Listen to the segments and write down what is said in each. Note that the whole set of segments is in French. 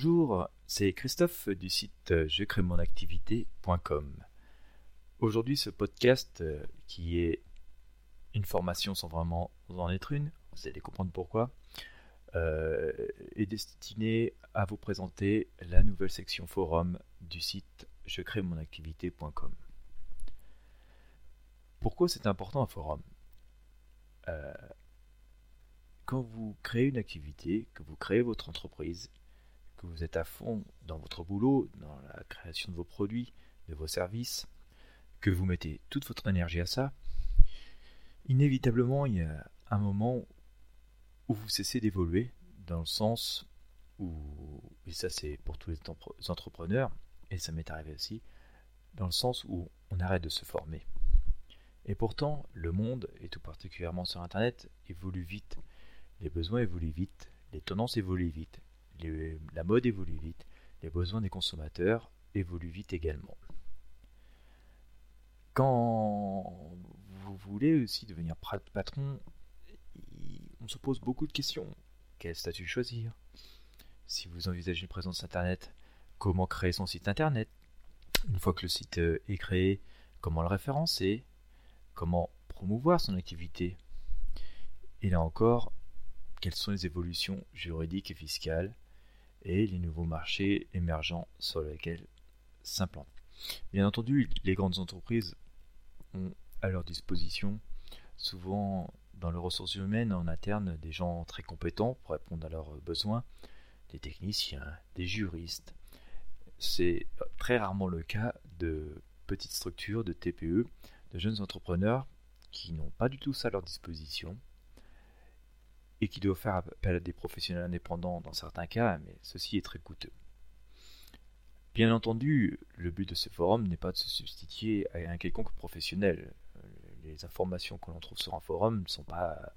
Bonjour, c'est Christophe du site je crée mon activité.com. Aujourd'hui, ce podcast euh, qui est une formation sans vraiment en être une, vous allez comprendre pourquoi, euh, est destiné à vous présenter la nouvelle section forum du site je crée mon. Pourquoi c'est important un forum? Euh, Quand vous créez une activité, que vous créez votre entreprise, que vous êtes à fond dans votre boulot, dans la création de vos produits, de vos services, que vous mettez toute votre énergie à ça, inévitablement il y a un moment où vous cessez d'évoluer, dans le sens où, et ça c'est pour tous les entrepreneurs, et ça m'est arrivé aussi, dans le sens où on arrête de se former. Et pourtant, le monde, et tout particulièrement sur Internet, évolue vite. Les besoins évoluent vite, les tendances évoluent vite, la mode évolue vite, les besoins des consommateurs évoluent vite également. Quand vous voulez aussi devenir patron, on se pose beaucoup de questions. Quel statut choisir? Si vous envisagez une présence Internet, comment créer son site Internet? Une fois que le site euh, est créé, comment le référencer? Comment promouvoir son activité? Et là encore, quelles sont les évolutions juridiques et fiscales? Et les nouveaux marchés émergents sur lesquels s'implantent. Bien entendu, les grandes entreprises ont à leur disposition souvent dans les ressources humaines en interne des gens très compétents pour répondre à leurs besoins, des techniciens, des juristes. C'est très rarement le cas de petites structures, de TPE, de jeunes entrepreneurs qui n'ont pas du tout ça à leur disposition et qui doit faire appel à des professionnels indépendants dans certains cas, mais ceci est très coûteux. Bien entendu, le but de ce forum n'est pas de se substituer à un quelconque professionnel. Les informations que l'on trouve sur un forum ne sont pas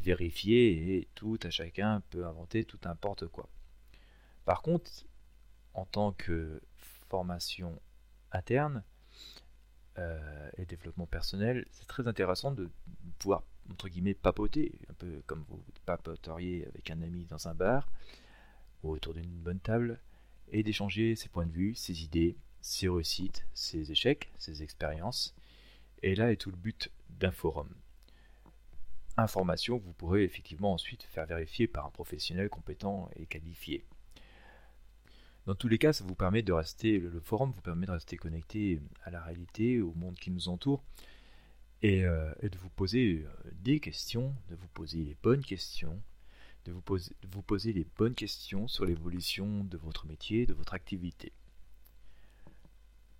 vérifiées et tout à chacun peut inventer tout n'importe quoi. Par contre, en tant que formation interne euh, et développement personnel, c'est très intéressant de pouvoir entre guillemets, papoter, un peu comme vous papoteriez avec un ami dans un bar ou autour d'une bonne table, et d'échanger ses points de vue, ses idées, ses réussites, ses échecs, ses expériences. Et là est tout le but d'un forum. Information que vous pourrez effectivement ensuite faire vérifier par un professionnel compétent et qualifié. Dans tous les cas, ça vous permet de rester, le forum vous permet de rester connecté à la réalité, au monde qui nous entoure, euh, et, de vous poser euh, des questions, de vous poser les bonnes questions, de vous poser, les bonnes questions sur l'évolution de votre métier, de votre activité.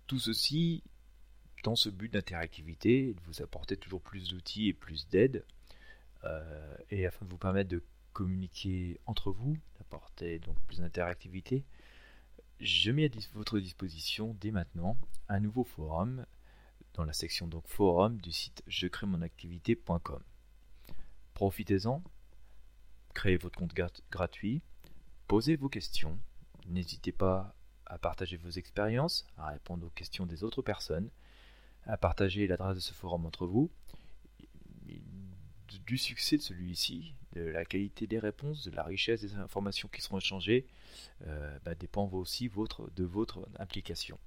Tout ceci dans ce but d'interactivité, de vous apporter toujours plus d'outils et plus d'aide, euh, et afin de vous permettre de communiquer entre vous, d'apporter donc plus d'interactivité, je mets à votre disposition dès maintenant un nouveau forum dans la section donc forum du site je crée mon activité.com. Profitez-en, créez votre compte gratuit, posez vos questions, n'hésitez pas à partager vos expériences, à répondre aux questions des autres personnes, à partager l'adresse de ce forum entre vous. Du succès de celui-ci, de la qualité des réponses, de la richesse des informations qui seront échangées, euh, bah, dépend aussi de votre implication.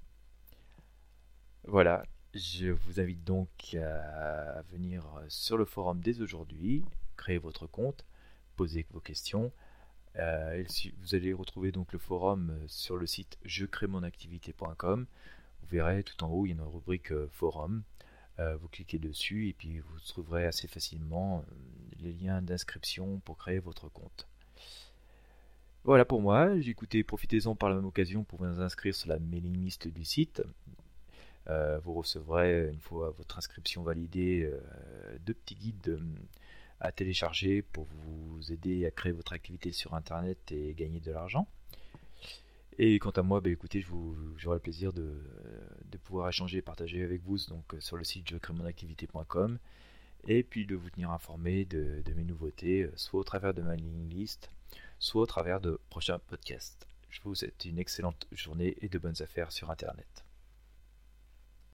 Voilà, je vous invite donc à venir sur le forum dès aujourd'hui, créer votre compte, poser vos questions. Euh, vous allez retrouver donc le forum sur le site je crée mon activité.com. Vous verrez tout en haut, il y a une rubrique euh, forum. Euh, vous cliquez dessus et puis vous trouverez assez facilement les liens d'inscription pour créer votre compte. Voilà pour moi. Écoutez, profitez-en par la même occasion pour vous inscrire sur la mailing list du site. Euh, vous recevrez, une fois votre inscription validée, euh, deux petits guides euh, à télécharger pour vous aider à créer votre activité sur Internet et gagner de l'argent. Et quant à moi, bah, écoutez, j'aurai le plaisir de, pouvoir échanger et partager avec vous donc, sur le site je crée mon activité.com et puis de vous tenir informé de, mes nouveautés, soit au travers de ma ligne list, soit au travers de prochains podcasts. Je vous souhaite une excellente journée et de bonnes affaires sur Internet.